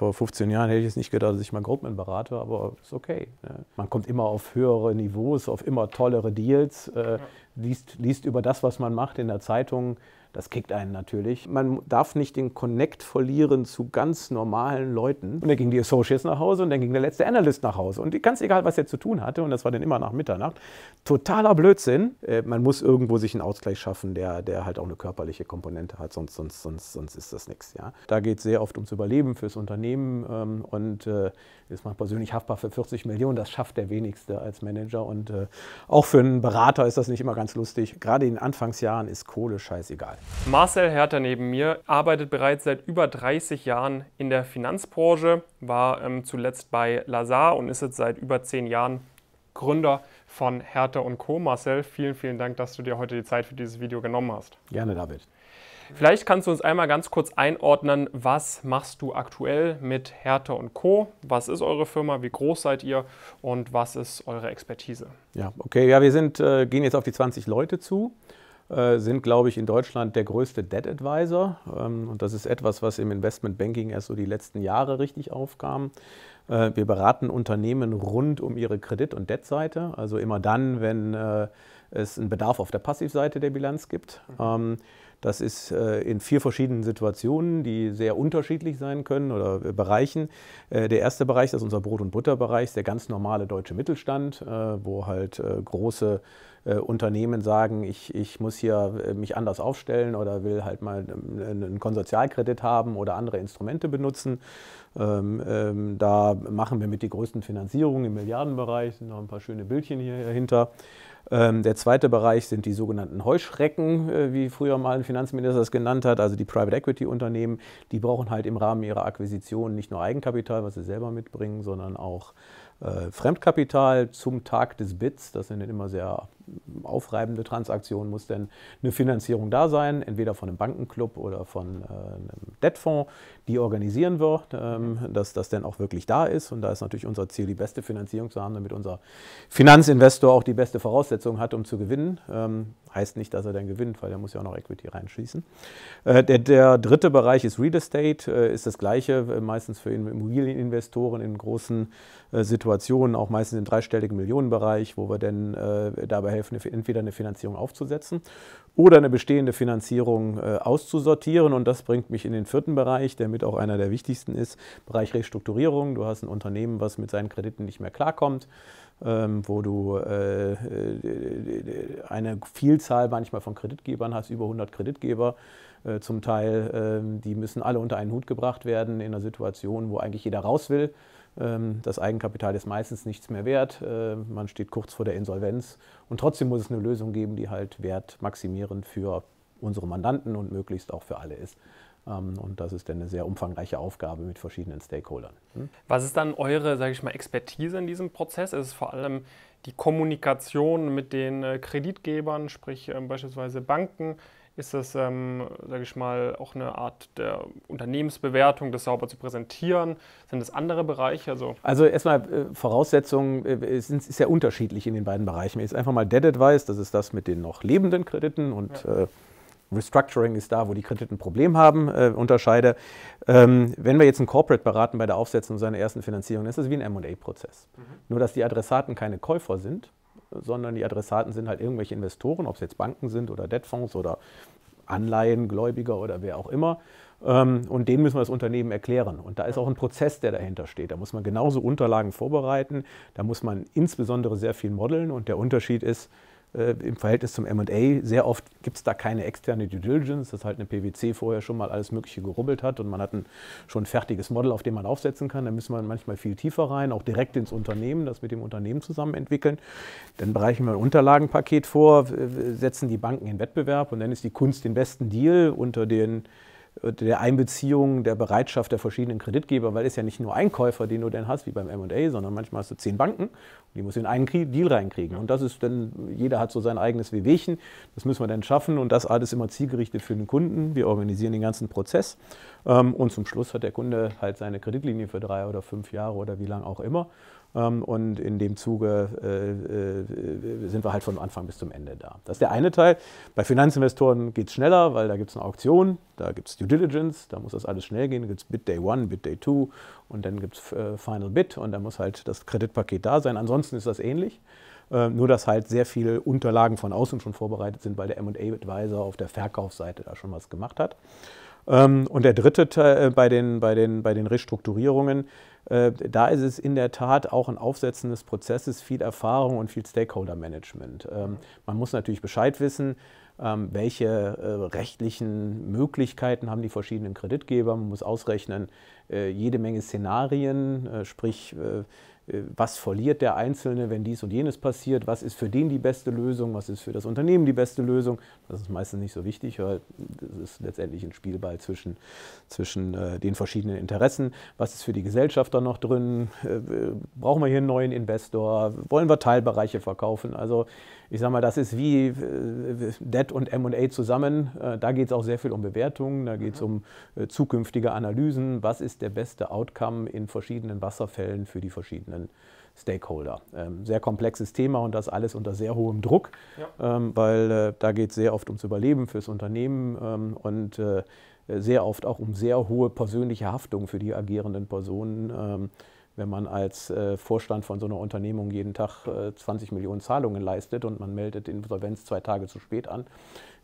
Vor 15 Jahren hätte ich jetzt nicht gedacht, dass ich mal Goldman berate, aber ist okay. Ne? Man kommt immer auf höhere Niveaus, auf immer tollere Deals, äh, liest, liest über das, was man macht in der Zeitung. Das kickt einen natürlich. Man darf nicht den Connect verlieren zu ganz normalen Leuten. Und dann ging die Associates nach Hause und dann ging der letzte Analyst nach Hause. Und ganz egal, was er zu tun hatte, und das war dann immer nach Mitternacht, totaler Blödsinn. Äh, man muss irgendwo sich einen Ausgleich schaffen, der, der halt auch eine körperliche Komponente hat, sonst, sonst, sonst, sonst ist das nichts. Ja? Da geht es sehr oft ums Überleben fürs Unternehmen ähm, und äh, ist man persönlich haftbar für 40 Millionen. Das schafft der wenigste als Manager. Und äh, auch für einen Berater ist das nicht immer ganz lustig. Gerade in den Anfangsjahren ist Kohle scheißegal. Marcel Herter neben mir arbeitet bereits seit über 30 Jahren in der Finanzbranche, war ähm, zuletzt bei Lazar und ist jetzt seit über 10 Jahren Gründer von Herter und Co. Marcel, vielen, vielen Dank, dass du dir heute die Zeit für dieses Video genommen hast. Gerne, David. Vielleicht kannst du uns einmal ganz kurz einordnen, was machst du aktuell mit Hertha und Co. Was ist eure Firma? Wie groß seid ihr? Und was ist eure Expertise? Ja, okay, ja, wir sind, äh, gehen jetzt auf die 20 Leute zu. Äh, sind, glaube ich, in Deutschland der größte Debt Advisor. Ähm, und das ist etwas, was im Investment Banking erst so die letzten Jahre richtig aufkam. Äh, wir beraten Unternehmen rund um ihre Kredit- und Debt-Seite. Also immer dann, wenn äh, es einen Bedarf auf der Passivseite der Bilanz gibt. Mhm. Ähm, das ist in vier verschiedenen Situationen, die sehr unterschiedlich sein können oder Bereichen. Der erste Bereich, das ist unser Brot- und Butterbereich, der ganz normale deutsche Mittelstand, wo halt große Unternehmen sagen, ich, ich muss hier mich anders aufstellen oder will halt mal ähm, einen Konsortialkredit haben oder andere Instrumente benutzen. Ähm, ähm, da machen wir mit die größten Finanzierungen im Milliardenbereich, sind noch ein paar schöne Bildchen hier dahinter. Ähm, der zweite Bereich sind die sogenannten Heuschrecken, äh, wie früher mal ein Finanzminister das genannt hat, also die Private Equity Unternehmen. Die brauchen halt im Rahmen ihrer Akquisition nicht nur Eigenkapital, was sie selber mitbringen, sondern auch äh, Fremdkapital zum Tag des Bits. Das sind immer sehr aufreibende Transaktionen, muss denn eine Finanzierung da sein, entweder von einem Bankenclub oder von äh, einem Debtfonds, die organisieren wir, ähm, dass das dann auch wirklich da ist. Und da ist natürlich unser Ziel, die beste Finanzierung zu haben, damit unser Finanzinvestor auch die beste Voraussetzung hat, um zu gewinnen. Ähm, heißt nicht, dass er dann gewinnt, weil er muss ja auch noch Equity reinschießen. Äh, der, der, dritte Bereich ist Real Estate, äh, ist das gleiche, meistens für Immobilieninvestoren in großen Situationen, auch meistens im dreistelligen Millionenbereich, wo wir dann dabei helfen, entweder eine Finanzierung aufzusetzen oder eine bestehende Finanzierung äh, auszusortieren. Und das bringt mich in den vierten Bereich, der mit auch einer der wichtigsten ist, Bereich Restrukturierung. Du hast ein Unternehmen, was mit seinen Krediten nicht mehr klarkommt. Ähm, wo du äh, eine Vielzahl manchmal von Kreditgebern hast, über 100 Kreditgeber äh, zum Teil, äh, die müssen alle unter einen Hut gebracht werden in einer Situation, wo eigentlich jeder raus will ähm, das Eigenkapital ist meistens nichts mehr wert. Äh, man steht kurz vor der Insolvenz. Und trotzdem muss es eine Lösung geben, die halt wertmaximierend für unsere Mandanten und möglichst auch für alle ist. Ähm, und das ist dann eine sehr umfangreiche Aufgabe mit verschiedenen Stakeholdern. Hm? Was ist dann eure, sage ich mal, Expertise in diesem Prozess? Ist es vor allem die Kommunikation mit den äh, Kreditgebern, sprich ähm, beispielsweise Banken? Ist das, ähm, sage ich mal, auch eine Art der Unternehmensbewertung, das sauber zu präsentieren? Sind das andere Bereiche? Also, also erstmal äh, Voraussetzungen äh, sind sehr unterschiedlich in den beiden Bereichen. Jetzt einfach mal Dead Advice, das ist das mit den noch lebenden Krediten und ja. äh, Restructuring ist da, wo die Krediten ein Problem haben, äh, unterscheide. Ähm, wenn wir jetzt einen Corporate beraten bei der Aufsetzung seiner ersten Finanzierung, ist das wie ein M&A-Prozess. Mhm. Nur, dass die Adressaten keine Käufer sind, sondern die Adressaten sind halt irgendwelche Investoren, ob es jetzt Banken sind oder Debtfonds oder Anleihen, Gläubiger oder wer auch immer. Ähm, und denen müssen wir das Unternehmen erklären. Und da ist auch ein Prozess, der dahinter steht. Da muss man genauso Unterlagen vorbereiten. Da muss man insbesondere sehr viel modeln. Und der Unterschied ist, äh, im Verhältnis zum MA. Sehr oft gibt es da keine externe Due Diligence, dass halt eine PwC vorher schon mal alles Mögliche gerubbelt hat und man hat ein schon fertiges Model, auf dem man aufsetzen kann. Da müssen wir manchmal viel tiefer rein, auch direkt ins Unternehmen, das mit dem Unternehmen zusammen entwickeln. Dann bereichen wir ein Unterlagenpaket vor, setzen die Banken in Wettbewerb und dann ist die Kunst, den besten Deal unter den der Einbeziehung der Bereitschaft der verschiedenen Kreditgeber, weil es ja nicht nur ein Käufer, den du dann hast, wie beim M&A, sondern manchmal hast du zehn Banken und die musst du in einen Deal reinkriegen. Und das ist dann, jeder hat so sein eigenes Wehwehchen, das müssen wir dann schaffen und das alles immer zielgerichtet für den Kunden. Wir organisieren den ganzen Prozess ähm, und zum Schluss hat der Kunde halt seine Kreditlinie für drei oder fünf Jahre oder wie lange auch immer. Ähm, und in dem Zuge äh, äh, sind wir halt von Anfang bis zum Ende da. Das ist der eine Teil. Bei Finanzinvestoren geht es schneller, weil da gibt es eine Auktion, da gibt es Due Diligence, da muss das alles schnell gehen. Da gibt es Bid Day 1, Bid Day 2 und dann gibt es äh, Final Bid und dann muss halt das Kreditpaket da sein. Ansonsten ist das ähnlich. nur, dass halt sehr viele Unterlagen von außen schon vorbereitet sind, weil der MA-Advisor auf der Verkaufsseite da schon was gemacht hat. Ähm, und der dritte Teil bei den, bei den, bei den Restrukturierungen da ist es in der Tat auch ein Aufsetzen des Prozesses, viel Erfahrung und viel Stakeholder-Management. Ähm, man muss natürlich Bescheid wissen, ähm, welche äh, rechtlichen Möglichkeiten haben die verschiedenen Kreditgeber. Man muss ausrechnen, äh, jede Menge Szenarien, sprich äh, was verliert der Einzelne, wenn dies und jenes passiert, was ist für den die beste Lösung, was ist für das Unternehmen die beste Lösung. Das ist meistens nicht so wichtig, weil das ist letztendlich ein Spielball zwischen, zwischen äh, den verschiedenen Interessen. Was ist für die Gesellschaft da noch drin? Äh, brauchen wir hier einen neuen Investor? Wollen wir Teilbereiche verkaufen? Also ich sage mal, das ist wie äh, Debt und MA zusammen. Äh, da geht es auch sehr viel um Bewertungen, da geht es um äh, zukünftige Analysen. Was ist der beste Outcome in verschiedenen Wasserfällen für die verschiedenen Stakeholder? Ähm, sehr komplexes Thema und das alles unter sehr hohem Druck, ja. ähm, weil da geht es sehr oft ums Überleben fürs Unternehmen ähm, und sehr oft auch um sehr hohe persönliche Haftung für die agierenden Personen. Wenn man als äh, Vorstand von so einer Unternehmung jeden Tag äh, 20 Millionen Zahlungen leistet und man meldet Insolvenz zwei Tage zu spät an,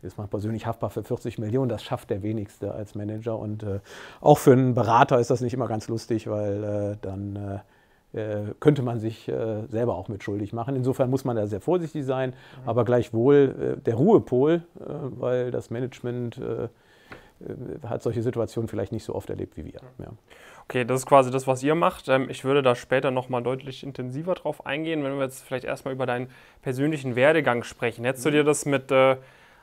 ist man persönlich haftbar für 40 Millionen. Das schafft der wenigste als Manager. Und äh, auch für einen Berater ist das nicht immer ganz lustig, weil äh, dann äh, äh, könnte man sich selber auch mit schuldig machen. Insofern muss man da sehr vorsichtig sein, mhm. aber gleichwohl der Ruhepol, weil das Management hat solche Situationen vielleicht nicht so oft erlebt wie wir. Ja. Okay, das ist quasi das, was ihr macht. Ähm, ich würde da später nochmal deutlich intensiver drauf eingehen, wenn wir jetzt vielleicht erstmal über deinen persönlichen Werdegang sprechen. Hättest du dir das mit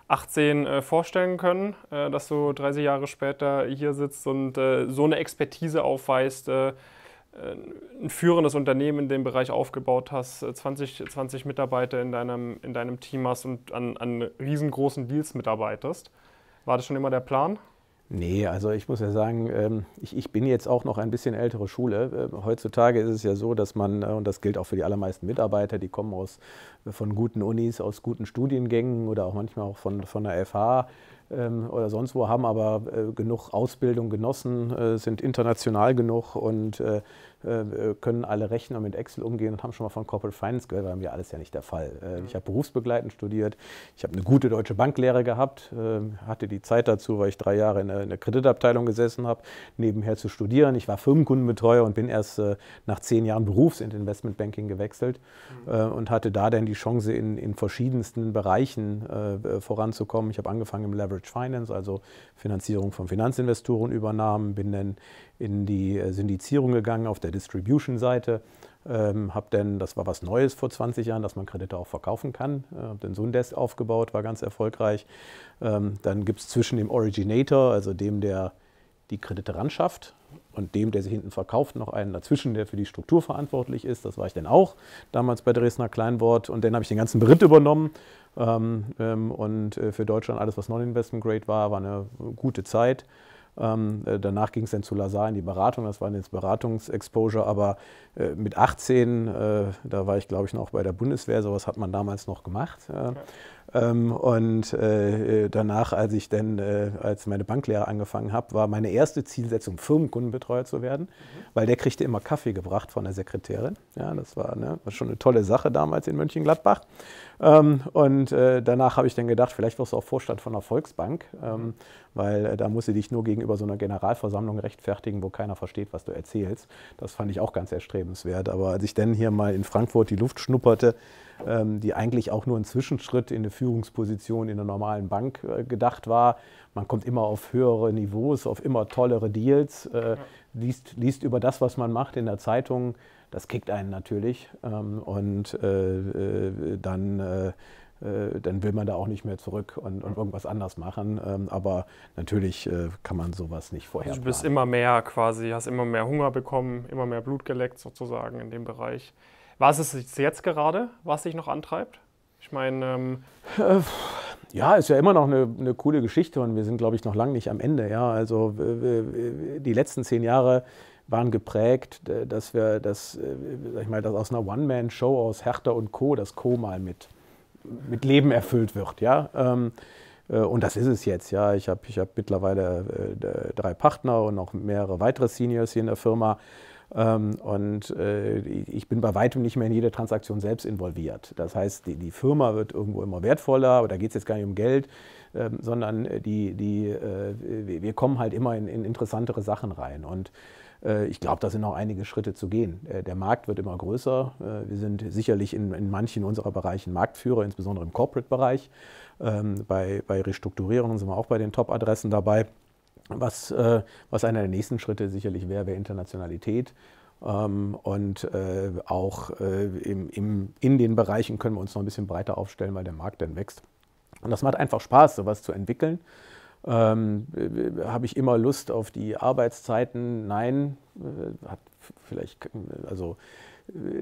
18 äh, äh, vorstellen können, äh, dass du 30 Jahre später hier sitzt und so eine Expertise aufweist, ein führendes Unternehmen in dem Bereich aufgebaut hast, 20, 20 Mitarbeiter in deinem, in deinem Team hast und an, an riesengroßen Deals mitarbeitest? War das schon immer der Plan? Nee, also ich muss ja sagen, ähm, ich, ich bin jetzt auch noch ein bisschen ältere Schule. Ähm, heutzutage ist es ja so, dass man, äh, und das gilt auch für die allermeisten Mitarbeiter, die kommen aus, von guten Unis, aus guten Studiengängen oder auch manchmal auch von, von der FH, ähm, oder sonst wo, haben aber äh, genug Ausbildung genossen, äh, sind international genug und können alle Rechner mit Excel umgehen und haben schon mal von Corporate Finance gehört, war mir alles ja nicht der Fall. Äh, ich habe berufsbegleitend studiert, ich habe eine gute deutsche Banklehre gehabt, äh, hatte die Zeit dazu, weil ich drei Jahre in der Kreditabteilung gesessen habe, nebenher zu studieren. Ich war Firmenkundenbetreuer und bin erst nach zehn Jahren Berufs- in Investmentbanking gewechselt mhm. und hatte da dann die Chance, in, in verschiedensten Bereichen voranzukommen. Ich habe angefangen im Leverage Finance, also Finanzierung von Finanzinvestoren übernahmen, bin dann in die äh, Syndizierung gegangen auf der Distribution-Seite. Ähm, habe dann, das war was Neues vor 20 Jahren, dass man Kredite auch verkaufen kann. Äh, habe dann so ein Desk aufgebaut, war ganz erfolgreich. Ähm, dann gibt es zwischen dem Originator, also dem, der die Kredite ran schafft, und dem, der sie hinten verkauft, noch einen dazwischen, der für die Struktur verantwortlich ist. Das war ich dann auch damals bei Dresdner Kleinwort. Und dann habe ich den ganzen Beritt übernommen. Ähm, ähm, und äh, für Deutschland alles, was Non-Investment Grade war, war eine gute Zeit. Ähm, äh, danach ging es dann zu Lazar in die Beratung, das war jetzt Beratungsexposure, aber äh, mit 18, äh, da war ich glaube ich noch bei der Bundeswehr, sowas hat man damals noch gemacht. Ja. Ähm, und äh, danach, als ich dann, äh, als meine Banklehre angefangen habe, war meine erste Zielsetzung, Firmenkundenbetreuer zu werden, mhm. weil der kriegte immer Kaffee gebracht von der Sekretärin. Ja, das war, ne, war schon eine tolle Sache damals in Mönchengladbach. Ähm, und äh, danach habe ich dann gedacht, vielleicht wirst du auch Vorstand von einer Volksbank, ähm, mhm. weil äh, da musst du dich nur gegenüber so einer Generalversammlung rechtfertigen, wo keiner versteht, was du erzählst. Das fand ich auch ganz erstrebenswert. Aber als ich dann hier mal in Frankfurt die Luft schnupperte, ähm, die eigentlich auch nur ein Zwischenschritt in eine Führungsposition in einer normalen Bank äh, gedacht war. Man kommt immer auf höhere Niveaus, auf immer tollere Deals, äh, liest, liest über das, was man macht in der Zeitung. Das kickt einen natürlich. Ähm, und äh, dann dann will man da auch nicht mehr zurück und, und irgendwas anders machen. Ähm, aber natürlich kann man sowas nicht vorher. Also du bist immer mehr quasi, hast immer mehr Hunger bekommen, immer mehr Blut geleckt sozusagen in dem Bereich. Was ist es jetzt gerade, was dich noch antreibt? Ich meine. Ähm äh, ja, ist ja immer noch eine, eine, coole Geschichte und wir sind, glaube ich, noch lange nicht am Ende. Ja, also die letzten zehn Jahre waren geprägt, dass wir das, sag ich mal, dass aus einer One-Man-Show aus Hertha und Co. das Co. mal mit, mit Leben erfüllt wird. Ja? Ähm, und das ist es jetzt. Ja? Ich habe ich hab mittlerweile drei Partner und noch mehrere weitere Seniors hier in der Firma. Ähm, und äh, ich bin bei weitem nicht mehr in jede Transaktion selbst involviert. Das heißt, die, Firma wird irgendwo immer wertvoller, aber da geht es jetzt gar nicht um Geld, ähm, sondern die, die, äh, wir kommen halt immer in, in interessantere Sachen rein. Und äh, ich glaube, da sind noch einige Schritte zu gehen. Der Markt wird immer größer. Wir sind sicherlich in, in manchen unserer Bereichen Marktführer, insbesondere im Corporate-Bereich. Ähm, bei, bei Restrukturierungen sind wir auch bei den Top-Adressen dabei. Was, äh, was einer der nächsten Schritte sicherlich wäre, wäre Internationalität. Ähm, und äh, auch äh, im, im, in den Bereichen können wir uns noch ein bisschen breiter aufstellen, weil der Markt dann wächst. Und das macht einfach Spaß, sowas zu entwickeln. Ähm, äh, Habe ich immer Lust auf die Arbeitszeiten? Nein. Äh, hat vielleicht, also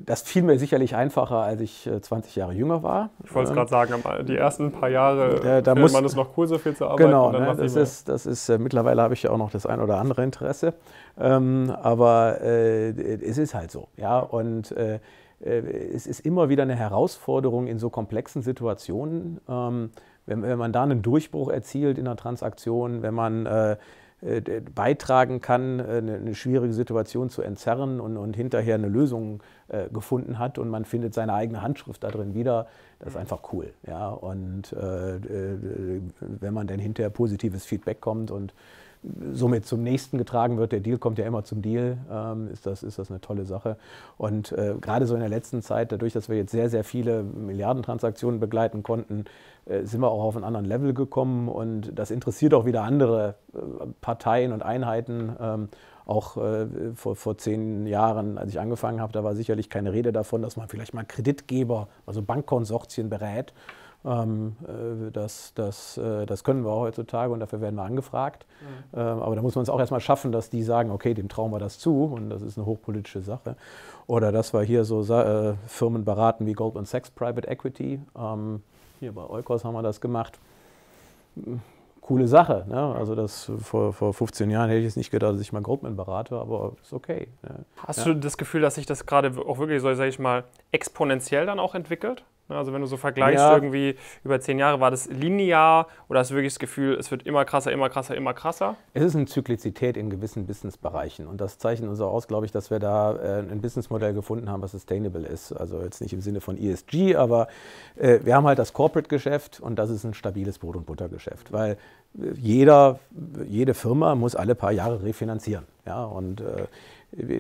das fiel mir sicherlich einfacher, als ich 20 äh, Jahre jünger war. Ich wollte es gerade sagen, die ersten paar Jahre da, da muss, man es noch cool, so viel zu arbeiten. Genau, ne, das, ist, das ist, äh, mittlerweile habe ich ja auch noch das ein oder andere Interesse. Ähm, aber äh, es ist halt so. Ja? Und äh, äh, es ist immer wieder eine Herausforderung in so komplexen Situationen. Ähm, wenn, wenn, man da einen Durchbruch erzielt in einer Transaktion, wenn man äh, äh, beitragen kann, äh, eine, schwierige Situation zu entzerren und, und hinterher eine Lösung äh, gefunden hat und man findet seine eigene Handschrift da drin wieder, das ist einfach cool. Ja? Und äh, wenn man dann hinterher positives Feedback kommt und somit zum nächsten getragen wird. Der Deal kommt ja immer zum Deal, ähm, ist, das, ist das eine tolle Sache. Und äh, gerade so in der letzten Zeit, dadurch, dass wir jetzt sehr, sehr viele Milliardentransaktionen begleiten konnten, äh, sind wir auch auf einen anderen Level gekommen und das interessiert auch wieder andere äh, Parteien und Einheiten. Ähm, auch äh, vor, vor zehn Jahren, als ich angefangen habe, da war sicherlich keine Rede davon, dass man vielleicht mal Kreditgeber, also Bankkonsortien berät. Ähm, das, das, das können wir heutzutage und dafür werden wir angefragt. Mhm. Ähm, aber da muss man es auch erstmal schaffen, dass die sagen, okay, dem trauen wir das zu und das ist eine hochpolitische Sache. Oder dass wir hier so Firmen beraten wie Goldman Sachs Private Equity. Hier bei Eukos haben wir das gemacht. Coole Sache. Ne? Also das vor, vor 15 Jahren hätte ich jetzt nicht gedacht, dass ich mal Goldman berate, aber ist okay. Ne? Hast ja. du das Gefühl, dass sich das gerade auch wirklich so, sage ich mal, exponentiell dann auch entwickelt? Ne, also wenn du so vergleichst, ja. irgendwie über zehn Jahre, war das linear oder hast du wirklich das Gefühl, es wird immer krasser, immer krasser, immer krasser? Es ist eine Zyklizität in gewissen Businessbereichen und das zeichnet uns auch aus, glaube ich, dass wir da äh, ein Businessmodell gefunden haben, was sustainable ist. Also jetzt nicht im Sinne von ESG, aber äh, wir haben halt das Corporate-Geschäft und das ist ein stabiles Brot- und Buttergeschäft, weil äh, jeder, jede Firma muss alle paar Jahre refinanzieren. Ja, und äh,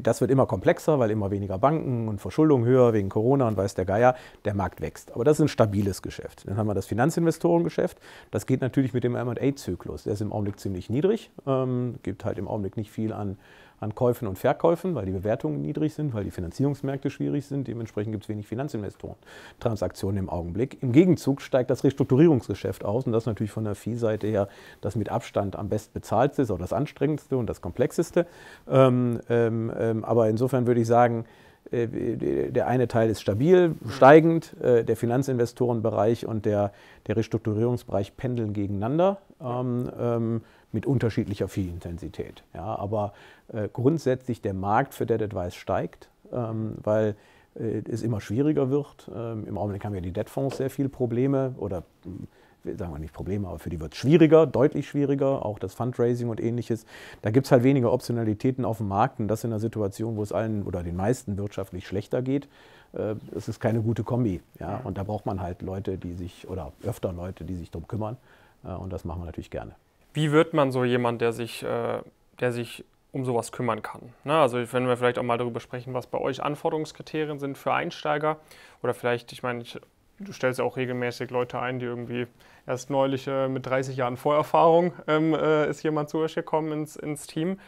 das wird immer komplexer, weil immer weniger Banken und Verschuldung höher wegen Corona und weiß der Geier. Der Markt wächst. Aber das ist ein stabiles Geschäft. Dann haben wir das Finanzinvestorengeschäft. Das geht natürlich mit dem MA-Zyklus. Der ist im Augenblick ziemlich niedrig. Ähm, gibt halt im Augenblick nicht viel an an Käufen und Verkäufen, weil die Bewertungen niedrig sind, weil die Finanzierungsmärkte schwierig sind. Dementsprechend gibt es wenig Finanzinvestoren-Transaktionen im Augenblick. Im Gegenzug steigt das Restrukturierungsgeschäft aus und das natürlich von der Viehseite her das mit Abstand am best bezahlteste, ist auch das anstrengendste und das komplexeste. Ähm, ähm, ähm aber insofern würde ich sagen, der eine Teil ist stabil, steigend, äh, der Finanzinvestorenbereich und der, der Restrukturierungsbereich pendeln gegeneinander. Ähm, ähm, mit unterschiedlicher Viehintensität. Ja, aber äh, grundsätzlich der Markt für Dead Advice steigt, ähm, weil äh, es immer schwieriger wird. Ähm, Im Augenblick haben ja die Debtfonds sehr viele Probleme oder hm, sagen wir nicht Probleme, aber für die wird es schwieriger, deutlich schwieriger, auch das Fundraising und ähnliches. Da gibt es halt weniger Optionalitäten auf dem Markt und das in einer Situation, wo es allen oder den meisten wirtschaftlich schlechter geht. Äh, es ist keine gute Kombi. Ja? Und da braucht man halt Leute, die sich oder öfter Leute, die sich darum kümmern. Äh, und das machen wir natürlich gerne. Wie wird man so jemand, der sich, äh, der sich um sowas kümmern kann? Ne? Also wenn wir vielleicht auch mal darüber sprechen, was bei euch Anforderungskriterien sind für Einsteiger oder vielleicht, ich meine, ich, du stellst ja auch regelmäßig Leute ein, die irgendwie erst neulich äh, mit 30 Jahren Vorerfahrung ähm, äh, ist jemand zu euch gekommen ins, ins Team.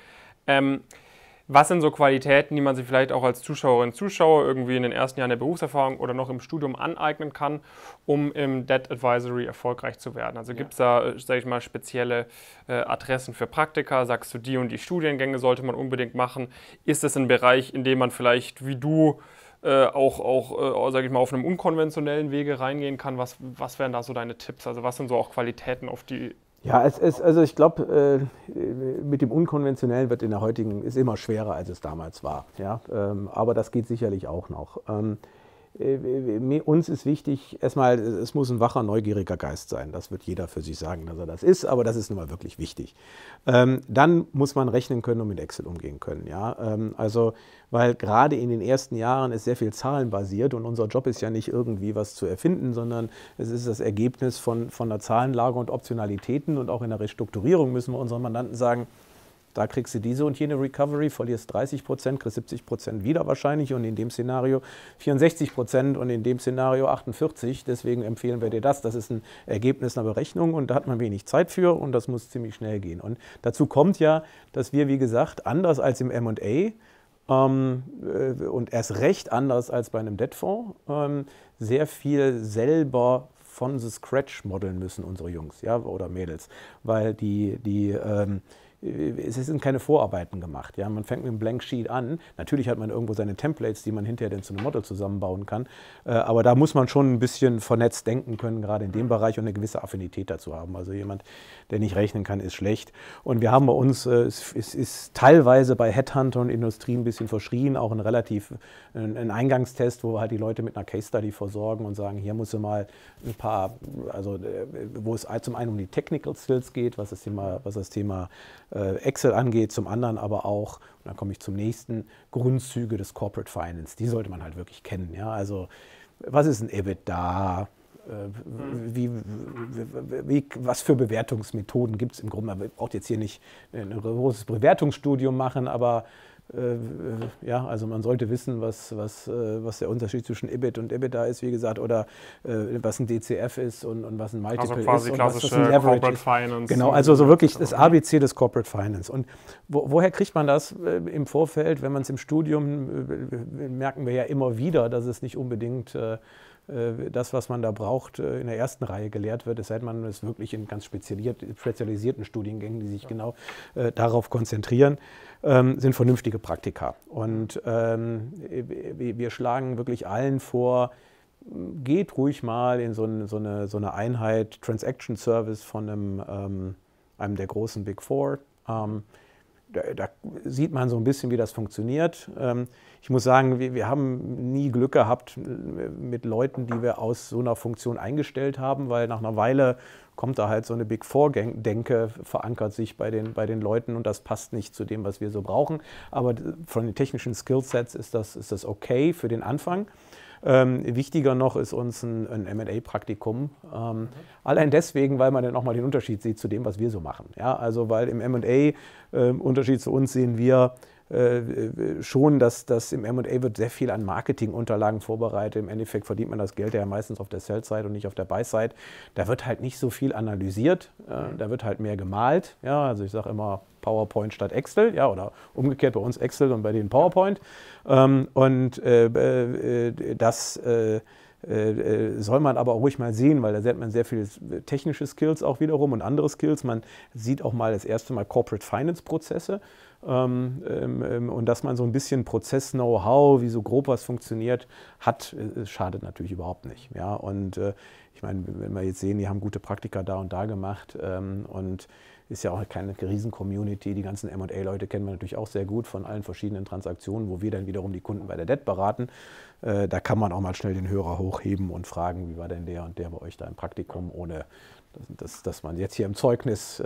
Ähm, was sind so Qualitäten, die man sich vielleicht auch als Zuschauerin, Zuschauer irgendwie in den ersten Jahren der Berufserfahrung oder noch im Studium aneignen kann, um im Debt Advisory erfolgreich zu werden? Also ja. gibt es da, äh, sage ich mal, spezielle äh, Adressen für Praktika? Sagst du, die und die Studiengänge sollte man unbedingt machen? Ist es ein Bereich, in dem man vielleicht wie du äh, auch, auch äh, sage ich mal, auf einem unkonventionellen Wege reingehen kann? Was, was wären da so deine Tipps? Also was sind so auch Qualitäten, auf die Ja, es ist, also ich glaube, äh, mit dem Unkonventionellen wird in der heutigen, ist immer schwerer, als es damals war. Ja? Ähm, aber das geht sicherlich auch noch. Ähm, äh, uns ist wichtig, erstmal, es muss ein wacher, neugieriger Geist sein. Das wird jeder für sich sagen, dass er das ist, aber das ist nun mal wirklich wichtig. Ähm, dann muss man rechnen können und mit Excel umgehen können. Ja? Ähm, also, weil gerade in den ersten Jahren ist sehr viel zahlenbasiert und unser Job ist ja nicht irgendwie was zu erfinden, sondern es ist das Ergebnis von, von der Zahlenlage und Optionalitäten und auch in der Restrukturierung müssen wir unseren Mandanten sagen, da kriegst du diese und jene Recovery, verlierst 30 Prozent, kriegst 70 Prozent wieder wahrscheinlich und in dem Szenario 64 Prozent und in dem Szenario 48. Deswegen empfehlen wir dir das. Das ist ein Ergebnis einer Berechnung und da hat man wenig Zeit für und das muss ziemlich schnell gehen. Und dazu kommt ja, dass wir, wie gesagt, anders als im MA ähm, äh, und erst recht anders als bei einem Debtfonds, ähm, sehr viel selber von the scratch modeln müssen, unsere Jungs ja, oder Mädels, weil die, die ähm, es sind keine Vorarbeiten gemacht. Ja? Man fängt mit einem Blank Sheet an. Natürlich hat man irgendwo seine Templates, die man hinterher dann zu einem Model zusammenbauen kann. Äh, aber da muss man schon ein bisschen vernetzt denken können, gerade in dem Bereich und eine gewisse Affinität dazu haben. Also jemand, der nicht rechnen kann, ist schlecht. Und wir haben bei uns, äh, es ist teilweise bei Headhunter und Industrie ein bisschen verschrien, auch ein relativ ein Eingangstest, wo wir halt die Leute mit einer Case Study versorgen und sagen, hier muss du mal ein paar, also äh, wo es zum einen um die Technical Skills geht, was das Thema, was das Thema Excel angeht, zum anderen aber auch, und dann komme ich zum nächsten, Grundzüge des Corporate Finance. Die sollte man halt wirklich kennen. Ja? Also was ist ein EBITDA? Äh, wie, wie, was für Bewertungsmethoden gibt es im Grunde? Man braucht jetzt hier nicht ein großes Bewertungsstudium machen, aber äh, ja, also man sollte wissen, was, was, äh, was der Unterschied zwischen EBIT und EBITDA ist, wie gesagt, oder äh, was ein DCF ist und, und was ein Multiple also quasi ist und was das ein Leverage Corporate ist. Finance. Genau, also so wirklich das ABC des Corporate Finance. Und wo, woher kriegt man das im Vorfeld, wenn man es im Studium, merken wir ja immer wieder, dass es nicht unbedingt das, was man da braucht, in der ersten Reihe gelehrt wird, es sei denn, man ist wirklich in ganz spezialisierten Studiengängen, die sich ja. genau äh, darauf konzentrieren ähm, sind vernünftige Praktika. Und ähm, wir schlagen wirklich allen vor, geht ruhig mal in so eine, so eine, so eine Einheit Transaction Service von einem, ähm, einem der großen Big Four. Da, sieht man so ein bisschen, wie das funktioniert. Ähm, ich muss sagen, wir, wir, haben nie Glück gehabt mit Leuten, die wir aus so einer Funktion eingestellt haben, weil nach einer Weile kommt da halt so eine Big Four-Denke, verankert sich bei den, bei den Leuten und das passt nicht zu dem, was wir so brauchen. Aber von den technischen Skillsets ist das, ist das okay für den Anfang. Ähm, wichtiger noch ist uns ein, ein MA-Praktikum. Ähm, mhm. Allein deswegen, weil man dann auch mal den Unterschied sieht zu dem, was wir so machen. Ja, also, weil im MA, äh, Unterschied zu uns sehen wir, schon, dass das im M&A wird sehr viel an Marketingunterlagen vorbereitet. Im Endeffekt verdient man das Geld ja meistens auf der Sell-Side und nicht auf der Buy-Side. Da wird halt nicht so viel analysiert, äh, da wird halt mehr gemalt. Ja, also ich sage immer PowerPoint statt Excel, ja, oder umgekehrt bei uns Excel und bei denen PowerPoint. Ähm, und äh, das soll man aber auch ruhig mal sehen, weil da sieht man sehr viele technische Skills auch wiederum und andere Skills. Man sieht auch mal das erste Mal Corporate Finance Prozesse. Ähm, ähm, ähm, und dass man so ein bisschen Prozess-Know-how, wie so grob was funktioniert, hat, äh, schadet natürlich überhaupt nicht. Ja? Und äh, ich meine, wenn wir jetzt sehen, die haben gute Praktika da und da gemacht und ist ja auch keine Riesen-Community. Die ganzen M&A-Leute kennen wir natürlich auch sehr gut von allen verschiedenen Transaktionen, wo wir dann wiederum die Kunden bei der Debt beraten. Äh, da kann man auch mal schnell den Hörer hochheben und fragen, wie war denn der und der bei euch da im Praktikum, ohne dass, dass man jetzt hier im Zeugnis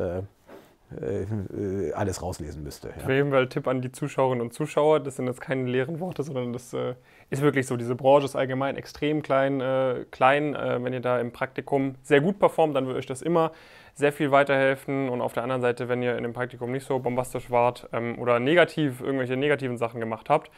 äh, alles rauslesen müsste. Ja. Quälenwelt-Tipp an die Zuschauerinnen und Zuschauer, das sind jetzt keine leeren Worte, sondern das äh, ist wirklich so. Diese Branche ist allgemein extrem klein. Äh, klein. Äh, wenn ihr da im Praktikum sehr gut performt, dann würde euch das immer sehr viel weiterhelfen. Und auf der anderen Seite, wenn ihr in dem Praktikum nicht so bombastisch wart ähm, oder negativ, irgendwelche negativen Sachen gemacht habt,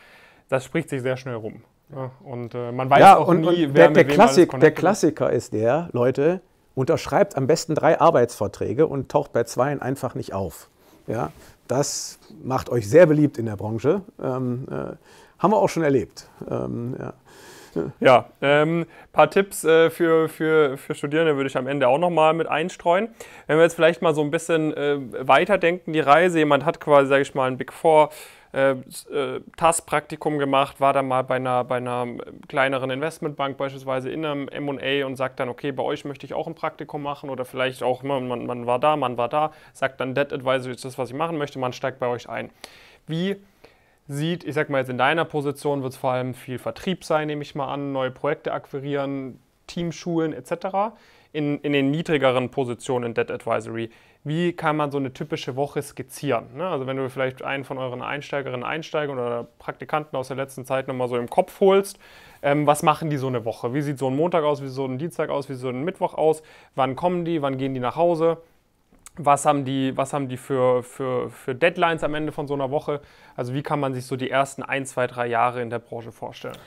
das spricht sich sehr schnell rum. Ja, und äh, man weiß ja, auch und, nie, und wer der, der, Klassik, der Klassiker ist der, Leute, unterschreibt am besten drei Arbeitsverträge und taucht bei zweien einfach nicht auf. Ja, das macht euch sehr beliebt in der Branche. Ähm, äh, haben wir auch schon erlebt. Ähm, ja. Ja, ein ähm, paar Tipps äh, für, für, für Studierende würde ich am Ende auch nochmal mit einstreuen. Wenn wir jetzt vielleicht mal so ein bisschen äh, weiterdenken, die Reise, jemand hat quasi, sage ich mal, ein Big Four äh, äh, TAS-Praktikum gemacht, war dann mal bei einer, bei einer kleineren Investmentbank beispielsweise in einem M&A und sagt dann, okay, bei euch möchte ich auch ein Praktikum machen oder vielleicht auch, man, man, man war da, man war da, sagt dann, Debt Advisory ist das, was ich machen möchte, man steigt bei euch ein. Wie sieht, ich sag mal jetzt in deiner Position wird es vor allem viel Vertrieb sein, nehme ich mal an, neue Projekte akquirieren, Teamschulen etc. In, in den niedrigeren Positionen in Debt Advisory wie kann man so eine typische Woche skizzieren? Ne? Also wenn du vielleicht einen von euren Einsteigerinnen, Einsteigern oder Praktikanten aus der letzten Zeit nochmal so im Kopf holst, ähm, was machen die so eine Woche? Wie sieht so ein Montag aus, wie sieht so ein Dienstag aus, wie sieht so ein Mittwoch aus? Wann kommen die, wann gehen die nach Hause? Was haben die, was haben die für, für, für Deadlines am Ende von so einer Woche? Also wie kann man sich so die ersten ein, zwei, drei Jahre in der Branche vorstellen?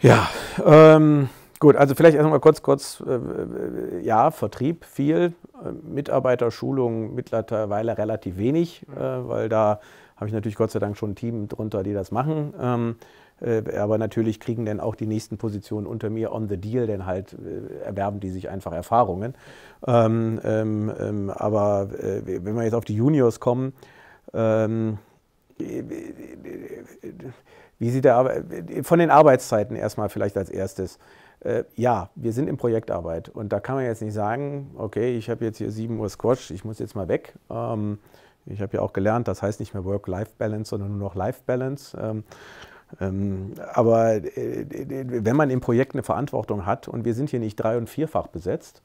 Ja, ähm, Gut, also vielleicht erstmal kurz, kurz, äh, äh, ja, Vertrieb viel, äh, Mitarbeiterschulung mittlerweile relativ wenig, äh, weil da habe ich natürlich Gott sei Dank schon ein Team drunter, die das machen. Ähm, äh, aber natürlich kriegen dann auch die nächsten Positionen unter mir on the deal, denn halt äh, erwerben die sich einfach Erfahrungen. Ähm, ähm, ähm aber wenn wir jetzt auf die Juniors kommen, ähm, wie sieht der von den Arbeitszeiten erstmal vielleicht als erstes. Äh, ja, wir sind in Projektarbeit und da kann man jetzt nicht sagen, okay, ich habe jetzt hier 7 Uhr Squash, ich muss jetzt mal weg. Ähm, ich habe ja auch gelernt, das heißt nicht mehr Work-Life-Balance, sondern nur noch Life-Balance. Ähm, ähm, aber äh, wenn man im Projekt eine Verantwortung hat und wir sind hier nicht drei- und vierfach besetzt,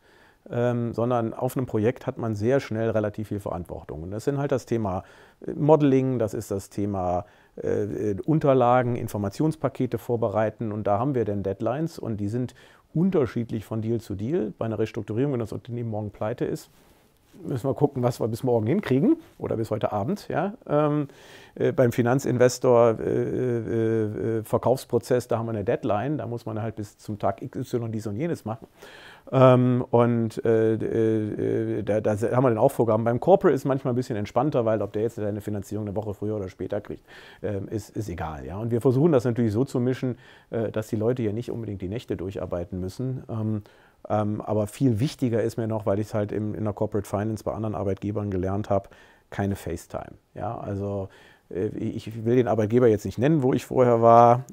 ähm, sondern auf einem Projekt hat man sehr schnell relativ viel Verantwortung. Und das sind halt das Thema äh, Modeling, das ist das Thema äh, äh, Unterlagen, Informationspakete vorbereiten und da haben wir dann Deadlines und die sind unterschiedlich von Deal zu Deal. Bei einer Restrukturierung, wenn das Unternehmen morgen pleite ist, müssen wir gucken, was wir bis morgen hinkriegen oder bis heute Abend. Ja? Ähm, äh, beim Finanzinvestor äh, äh, äh, Verkaufsprozess, da haben wir eine Deadline, da muss man halt bis zum Tag XY dies und jenes machen. Ähm, und äh, äh, da, da, haben wir dann auch Vorgaben. Beim Corporate ist manchmal ein bisschen entspannter, weil ob der jetzt seine Finanzierung eine Woche früher oder später kriegt, äh, ist, ist egal. Ja? Und wir versuchen das natürlich so zu mischen, äh, dass die Leute hier nicht unbedingt die Nächte durcharbeiten müssen. Ähm, ähm, aber viel wichtiger ist mir noch, weil ich es halt im, in der Corporate Finance bei anderen Arbeitgebern gelernt habe, keine FaceTime. Ja? Also äh, ich will den Arbeitgeber jetzt nicht nennen, wo ich vorher war.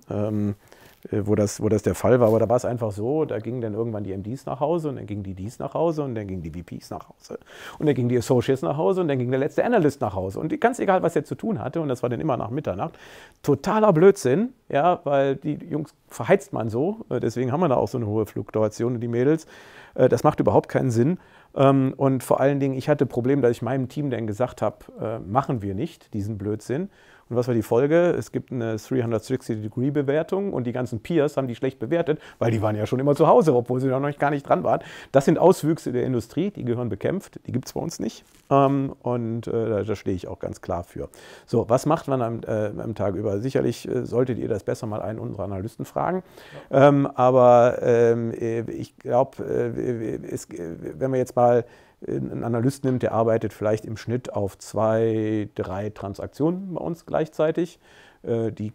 Äh, wo das, wo das der Fall war. Aber da war es einfach so, da gingen dann irgendwann die MDs nach Hause und dann gingen die Ds nach Hause und dann gingen die VPs nach Hause und dann gingen die Associates nach Hause und dann ging der letzte Analyst nach Hause. Und ganz egal, was er zu tun hatte, und das war dann immer nach Mitternacht, totaler Blödsinn, ja, weil die Jungs verheizt man so, äh, deswegen haben wir da auch so eine hohe Fluktuation und die Mädels. Äh, das macht überhaupt keinen Sinn. Ähm, und vor allen Dingen, ich hatte Problem, dass ich meinem Team dann gesagt habe, machen wir nicht diesen Blödsinn. Und was war die Folge? Es gibt eine 360-Degree-Bewertung und die ganzen Peers haben die schlecht bewertet, weil die waren ja schon immer zu Hause, obwohl sie noch gar nicht dran waren. Das sind Auswüchse der Industrie, die gehören bekämpft, die gibt es bei uns nicht. Ähm, und äh, da stehe ich auch ganz klar für. So, was macht man am, äh, am Tag über? Sicherlich äh, solltet ihr das besser mal einen unserer Analysten fragen. Ja. Ähm, aber ähm, äh, ich glaube, wenn wir jetzt mal ein Analyst nimmt, der arbeitet vielleicht im Schnitt auf zwei, drei Transaktionen bei uns gleichzeitig. Äh, die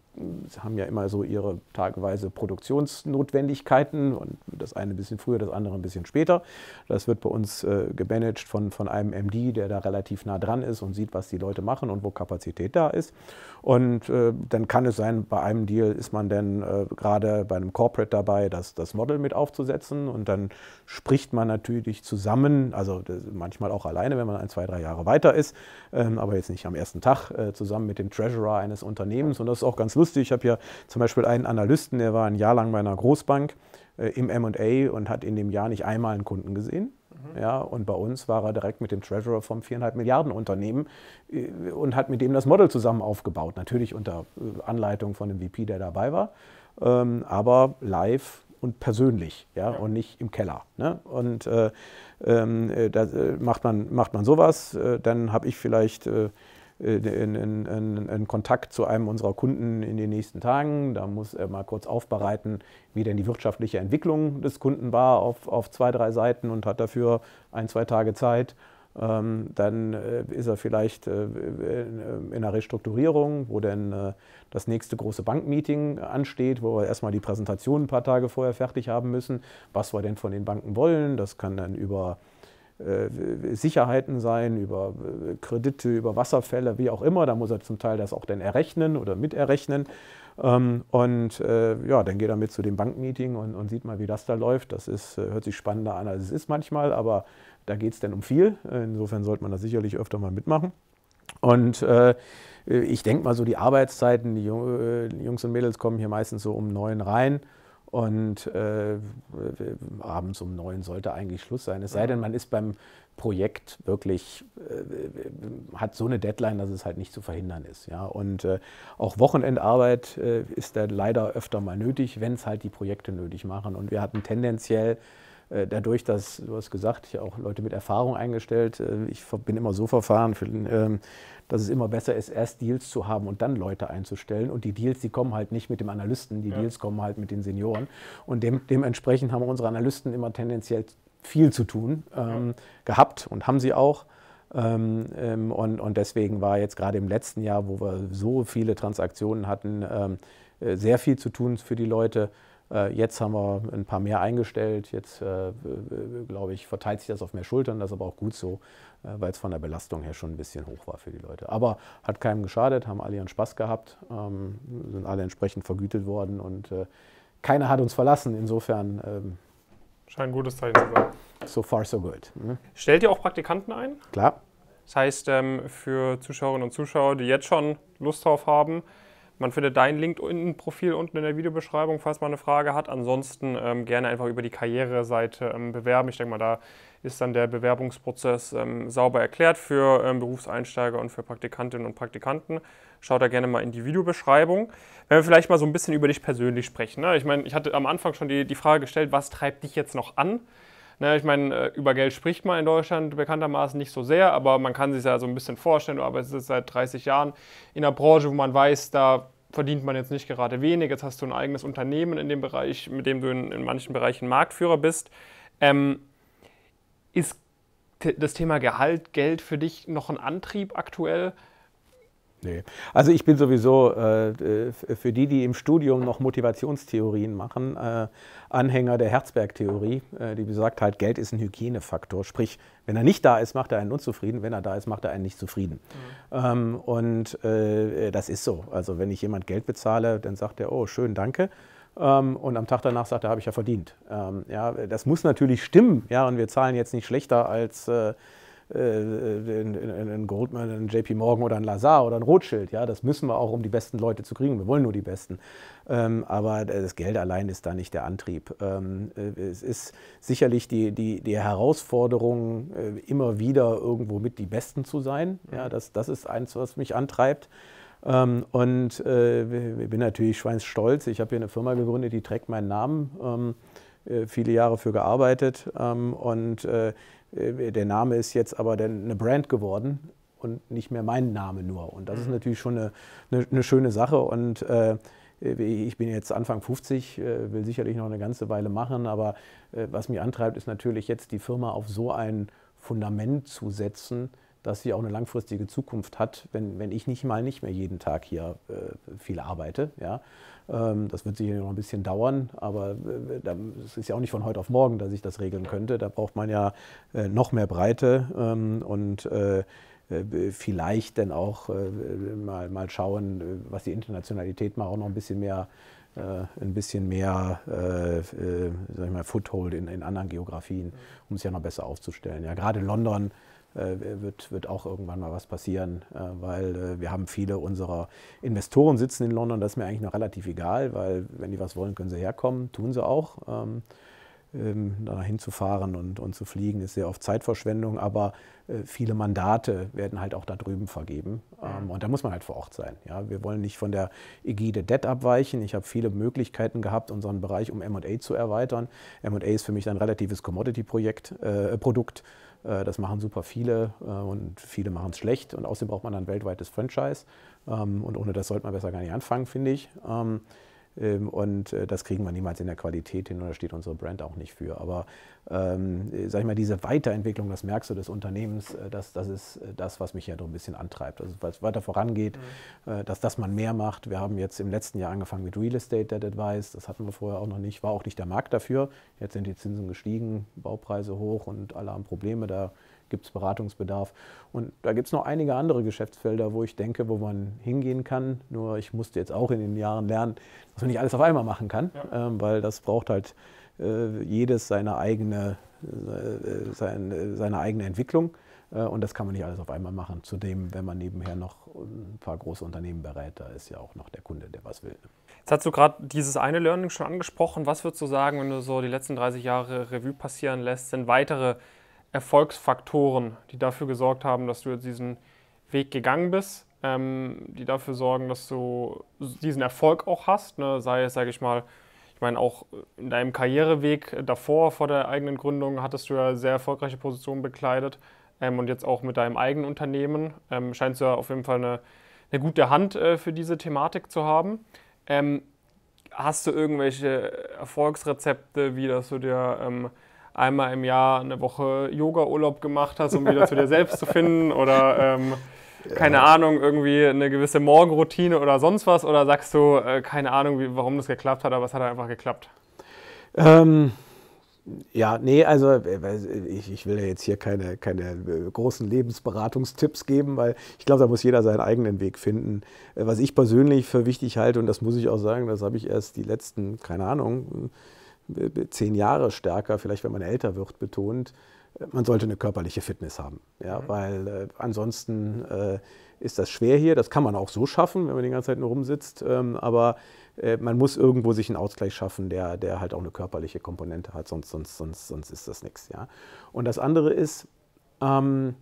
haben ja immer so ihre tageweise Produktionsnotwendigkeiten und das eine ein bisschen früher, das andere ein bisschen später. Das wird bei uns äh, gemanagt von, von einem MD, der da relativ nah dran ist und sieht, was die Leute machen und wo Kapazität da ist. Und äh, dann kann es sein, bei einem Deal ist man dann äh, gerade bei einem Corporate dabei, das, das Model mit aufzusetzen und dann spricht man natürlich zusammen, also manchmal auch alleine, wenn man ein, zwei, drei Jahre weiter ist, ähm, aber jetzt nicht am ersten Tag, äh, zusammen mit dem Treasurer eines Unternehmens und das ist auch ganz lustig. Ich habe ja zum Beispiel einen Analysten, der war ein Jahr lang bei einer Großbank äh, im MA und hat in dem Jahr nicht einmal einen Kunden gesehen. Mhm. Ja, und bei uns war er direkt mit dem Treasurer vom 4,5 Milliarden Unternehmen äh, und hat mit dem das Model zusammen aufgebaut. Natürlich unter äh, Anleitung von dem VP, der dabei war, ähm, aber live und persönlich ja, ja, und nicht im Keller. Ne? Und äh, ähm, äh, da macht man, macht man sowas. dann habe ich vielleicht einen Kontakt zu einem unserer Kunden in den nächsten Tagen. Da muss er mal kurz aufbereiten, wie denn die wirtschaftliche Entwicklung des Kunden war auf, auf zwei, drei Seiten und hat dafür ein, zwei Tage Zeit. Ähm, dann äh, ist er vielleicht äh, in einer Restrukturierung, wo dann äh, das nächste große Bankmeeting ansteht, wo wir erstmal die Präsentation ein paar Tage vorher fertig haben müssen, was wir denn von den Banken wollen. Das kann dann über Sicherheiten sein, über Kredite, über Wasserfälle, wie auch immer. Da muss er zum Teil das auch dann errechnen oder miterrechnen. Ähm, und äh, ja, dann geht er mit zu dem Bankmeeting und, und, sieht mal, wie das da läuft. Das ist, äh, hört sich spannender an, als es ist manchmal, aber da geht es dann um viel. Insofern sollte man da sicherlich öfter mal mitmachen. Und äh, ich denke mal so, die Arbeitszeiten, die äh, Jungs und Mädels kommen hier meistens so um neun rein. Und äh, abends um neun sollte eigentlich Schluss sein. Es sei denn, man ist beim Projekt wirklich, äh, hat so eine Deadline, dass es halt nicht zu verhindern ist. Ja? Und äh, auch Wochenendarbeit äh, ist da leider öfter mal nötig, wenn es halt die Projekte nötig machen. Und wir hatten tendenziell dadurch, dass, du hast gesagt, ich habe auch Leute mit Erfahrung eingestellt. Äh, ich bin immer so verfahren, ähm, dass es immer besser ist, erst Deals zu haben und dann Leute einzustellen. Und die Deals, die kommen halt nicht mit dem Analysten, die ja. Deals kommen halt mit den Senioren. Und dem, dementsprechend haben unsere Analysten immer tendenziell viel zu tun ähm, gehabt und haben sie auch. Ähm, ähm, und, und, deswegen war jetzt gerade im letzten Jahr, wo wir so viele Transaktionen hatten, ähm, äh, sehr viel zu tun für die Leute. Äh, jetzt haben wir ein paar mehr eingestellt. Jetzt, äh, glaube ich, verteilt sich das auf mehr Schultern. Das ist aber auch gut so, äh, weil es von der Belastung her schon ein bisschen hoch war für die Leute. Aber hat keinem geschadet, haben alle ihren Spaß gehabt, ähm, sind alle entsprechend vergütet worden und keiner hat uns verlassen. Insofern ähm, Scheint ein gutes Zeichen zu sein. So far, so good. Mhm. Stellt ihr auch Praktikanten ein? Klar. Das heißt, ähm, für Zuschauerinnen und Zuschauer, die jetzt schon Lust drauf haben, man findet dein LinkedIn-Profil unten in der Videobeschreibung, falls man eine Frage hat. Ansonsten ähm, gerne einfach über die Karriereseite ähm, bewerben. Ich denke mal, da ist dann der Bewerbungsprozess ähm, sauber erklärt für ähm, Berufseinsteiger und für Praktikantinnen und Praktikanten. Schaut da gerne mal in die Videobeschreibung. Wenn wir vielleicht mal so ein bisschen über dich persönlich sprechen. Ne? Ich meine, ich hatte am Anfang schon die, die Frage gestellt, was treibt dich jetzt noch an? Ne, ich meine, äh, über Geld spricht man in Deutschland bekanntermaßen nicht so sehr, aber man kann sich ja so ein bisschen vorstellen, du arbeitest seit 30 Jahren in einer Branche, wo man weiß, da verdient man jetzt nicht gerade wenig. Jetzt hast du ein eigenes Unternehmen in dem Bereich, mit dem du in, in manchen Bereichen Marktführer bist. Ähm, ist das Thema Gehalt, Geld für dich noch ein Antrieb aktuell? Nee. Also ich bin sowieso äh, für die, die im Studium noch Motivationstheorien machen, äh, Anhänger der Herzberg-Theorie, äh, die besagt halt, Geld ist ein Hygienefaktor. Sprich, wenn er nicht da ist, macht er einen unzufrieden, wenn er da ist, macht er einen nicht zufrieden. Mhm. Ähm, und äh, das ist so. Also wenn ich jemand Geld bezahle, dann sagt er, oh, schön, danke. Ähm, und am Tag danach sagt er, habe ich ja verdient. Ähm, ja, das muss natürlich stimmen. Ja, und wir zahlen jetzt nicht schlechter als äh, äh, ein Goldman, ein JP Morgan oder ein Lazar oder ein Rothschild. Ja, das müssen wir auch, um die besten Leute zu kriegen. Wir wollen nur die besten. Ähm, aber das Geld allein ist da nicht der Antrieb. Ähm, äh, es ist sicherlich die, die, die Herausforderung, äh, immer wieder irgendwo mit die Besten zu sein. Ja, mhm. das, das ist eins, was mich antreibt. Ähm, und ich bin natürlich schweinsstolz. Ich habe hier eine Firma gegründet, die trägt meinen Namen. viele Jahre für gearbeitet und äh, der Name ist jetzt aber dann eine Brand geworden und nicht mehr mein Name nur. Und das ist mhm. natürlich schon eine, eine, eine schöne Sache. Und äh, ich bin jetzt Anfang 50, äh, will sicherlich noch eine ganze Weile machen, aber äh, was mich antreibt, ist natürlich jetzt die Firma auf so ein Fundament zu setzen, dass sie auch eine langfristige Zukunft hat, wenn, wenn ich nicht mal nicht mehr jeden Tag hier äh, viel arbeite. Ja. Ähm, das wird sicher noch ein bisschen dauern, aber es ist ja auch nicht von heute auf morgen, dass ich das regeln könnte. Da braucht man ja äh, noch mehr Breite ähm, und äh, äh, vielleicht dann auch mal, mal schauen, was die Internationalität mal auch noch ein bisschen mehr ein bisschen mehr äh, ich mal, Foothold in, in anderen Geografien, um es ja noch besser aufzustellen. Ja, gerade London äh, wird, wird auch irgendwann mal was passieren, äh, weil äh, wir haben viele unserer Investoren sitzen in London, das ist mir eigentlich noch relativ egal, weil wenn die was wollen, können sie herkommen, tun sie auch. Ähm, ähm, da hinzufahren und, und zu fliegen ist sehr oft Zeitverschwendung, aber viele Mandate werden halt auch da drüben vergeben ähm, und da muss man halt vor Ort sein. Ja, wir wollen nicht von der Ägide Debt abweichen. Ich habe viele Möglichkeiten gehabt, unseren Bereich um M&A zu erweitern. M&A ist für mich ein relatives Commodity-Projekt, äh, Produkt. Äh, das machen super viele äh, und viele machen es schlecht. Und außerdem braucht man ein weltweites Franchise. Ähm, und ohne das sollte man besser gar nicht anfangen, finde ich. Ähm, und äh, das kriegen wir niemals in der Qualität hin und da steht unsere Brand auch nicht für. Aber ähm, sag ich mal, diese Weiterentwicklung, das merkst du des Unternehmens, äh, das, das ist äh, das, was mich ja so ein bisschen antreibt. Also weil es weiter vorangeht, mhm. dass das man mehr macht. Wir haben jetzt im letzten Jahr angefangen mit Real Estate Debt Advice, das hatten wir vorher auch noch nicht, war auch nicht der Markt dafür. Jetzt sind die Zinsen gestiegen, Baupreise hoch und alle haben Probleme. Da gibt es Beratungsbedarf. Und da gibt es noch einige andere Geschäftsfelder, wo ich denke, wo man hingehen kann. Nur ich musste jetzt auch in den Jahren lernen, dass man nicht alles auf einmal machen kann, ja. ähm, weil das braucht halt äh, jedes seine eigene, äh, seine, seine eigene Entwicklung. Äh, und das kann man nicht alles auf einmal machen. Zudem, wenn man nebenher noch ein paar große Unternehmen berät, da ist ja auch noch der Kunde, der was will. Jetzt hast du gerade dieses eine Learning schon angesprochen. Was würdest du sagen, wenn du so die letzten 30 Jahre Revue passieren lässt, sind weitere Erfolgsfaktoren, die dafür gesorgt haben, dass du diesen Weg gegangen bist, ähm, die dafür sorgen, dass du diesen Erfolg auch hast, ne? sei es, sage ich mal, ich meine, auch in deinem Karriereweg davor, vor der eigenen Gründung, hattest du ja sehr erfolgreiche Positionen bekleidet ähm, und jetzt auch mit deinem eigenen Unternehmen ähm, scheinst du ja auf jeden Fall eine, eine gute Hand äh, für diese Thematik zu haben. Ähm, hast du irgendwelche Erfolgsrezepte, wie dass du dir ähm, einmal im Jahr eine Woche Yoga-Urlaub gemacht hast, um wieder zu dir selbst zu finden oder ähm, ja. keine Ahnung, irgendwie eine gewisse Morgenroutine oder sonst was? Oder sagst du, äh, keine Ahnung, wie, warum das geklappt hat, aber es hat einfach geklappt? Ähm, ja, nee, also äh, ich, ich, will ja jetzt hier keine, keine äh, großen Lebensberatungstipps geben, weil ich glaube, da muss jeder seinen eigenen Weg finden. Äh, was ich persönlich für wichtig halte, und das muss ich auch sagen, das habe ich erst die letzten, keine Ahnung, zehn Jahre stärker, vielleicht wenn man älter wird, betont, man sollte eine körperliche Fitness haben. Ja, mhm. Weil äh, ansonsten äh, ist das schwer hier. Das kann man auch so schaffen, wenn man die ganze Zeit nur rumsitzt. Ähm, aber äh, man muss irgendwo sich einen Ausgleich schaffen, der, der halt auch eine körperliche Komponente hat, sonst, sonst, sonst, sonst ist das nichts. Ja? Und das andere ist, ähm,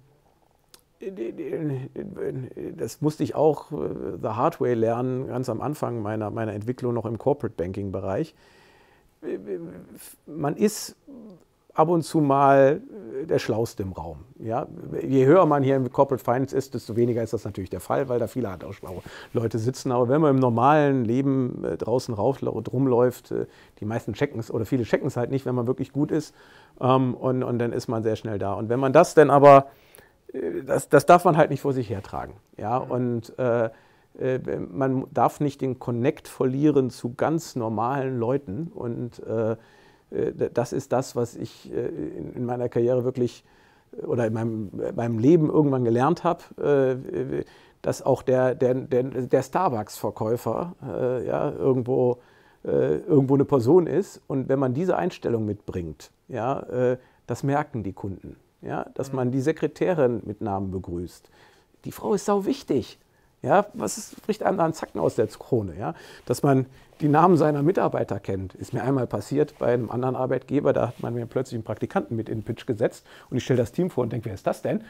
das musste ich auch äh, the hard way lernen, ganz am Anfang meiner, meiner Entwicklung noch im Corporate Banking Bereich man ist ab und zu mal der Schlauste im Raum. Ja? Je höher man hier im Corporate Finance ist, desto weniger ist das natürlich der Fall, weil da viele halt auch schlaue Leute sitzen. Aber wenn man im normalen Leben äh, draußen rauf, rumläuft, äh, die meisten checken es oder viele checken es halt nicht, wenn man wirklich gut ist. Ähm, und, und dann ist man sehr schnell da. Und wenn man das dann aber, äh, das, das darf man halt nicht vor sich hertragen. Ja? Und äh, äh, man darf nicht den Connect verlieren zu ganz normalen Leuten. Und äh, äh, das ist das, was ich in meiner Karriere wirklich oder in meinem, meinem Leben irgendwann gelernt habe, dass auch der, der, der, der Starbucks-Verkäufer ja, irgendwo, irgendwo eine Person ist. Und wenn man diese Einstellung mitbringt, ja, das merken die Kunden. Ja, dass mhm. man die Sekretärin mit Namen begrüßt. Die Frau ist sau wichtig. Ja, was ist, spricht einem da einen Zacken aus der Krone? Ja? Dass man die Namen seiner Mitarbeiter kennt. Ist mir einmal passiert bei einem anderen Arbeitgeber, da hat man mir plötzlich einen Praktikanten mit in den Pitch gesetzt und ich stelle das Team vor und denke, wer ist das denn?